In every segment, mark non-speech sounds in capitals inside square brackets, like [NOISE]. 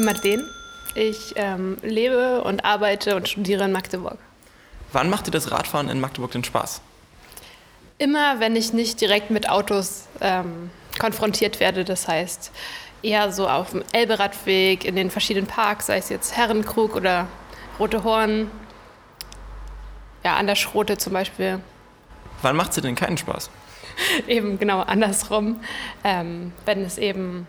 bin Madeleine. Ich ähm, lebe und arbeite und studiere in Magdeburg. Wann macht dir das Radfahren in Magdeburg den Spaß? Immer, wenn ich nicht direkt mit Autos ähm, konfrontiert werde. Das heißt, eher so auf dem Elberadweg, in den verschiedenen Parks, sei es jetzt Herrenkrug oder Rote Horn. Ja, an der Schrote zum Beispiel. Wann macht sie denn keinen Spaß? [LAUGHS] eben genau andersrum. Ähm, wenn es eben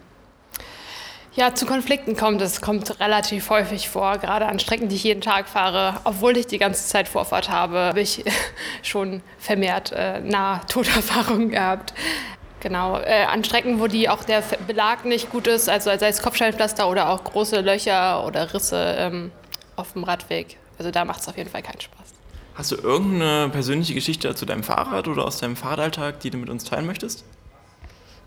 ja, zu Konflikten kommt. Es kommt relativ häufig vor, gerade an Strecken, die ich jeden Tag fahre. Obwohl ich die ganze Zeit Vorfahrt habe, [LAUGHS] habe ich schon vermehrt äh, Nahtoderfahrungen gehabt. Genau, äh, an Strecken, wo die auch der Belag nicht gut ist, also sei es Kopfsteinpflaster oder auch große Löcher oder Risse ähm, auf dem Radweg. Also da macht es auf jeden Fall keinen Spaß. Hast du irgendeine persönliche Geschichte zu deinem Fahrrad oder aus deinem Fahrradalltag, die du mit uns teilen möchtest?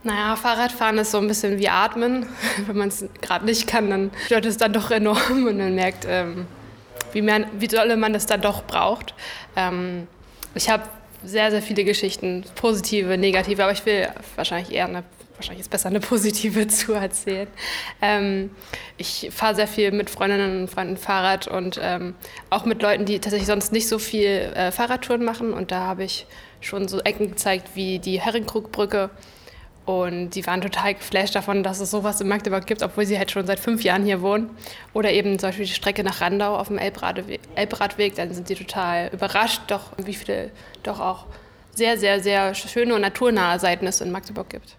Naja, Fahrradfahren ist so ein bisschen wie Atmen. [LAUGHS] Wenn man es gerade nicht kann, dann stört es dann doch enorm und man merkt, ähm, wie, mehr, wie dolle man es dann doch braucht. Ähm, ich habe sehr, sehr viele Geschichten, positive, negative, aber ich will wahrscheinlich eher eine, wahrscheinlich ist besser eine positive [LAUGHS] zu erzählen. Ähm, ich fahre sehr viel mit Freundinnen und Freunden Fahrrad und ähm, auch mit Leuten, die tatsächlich sonst nicht so viel äh, Fahrradtouren machen und da habe ich schon so Ecken gezeigt wie die Herrenkrugbrücke und die waren total geflasht davon, dass es sowas in Magdeburg gibt, obwohl sie halt schon seit fünf Jahren hier wohnen. Oder eben zum Beispiel die Strecke nach Randau auf dem Elbradweg. Elbradweg dann sind sie total überrascht, doch wie viele doch auch sehr, sehr, sehr schöne und naturnahe Seiten es in Magdeburg gibt.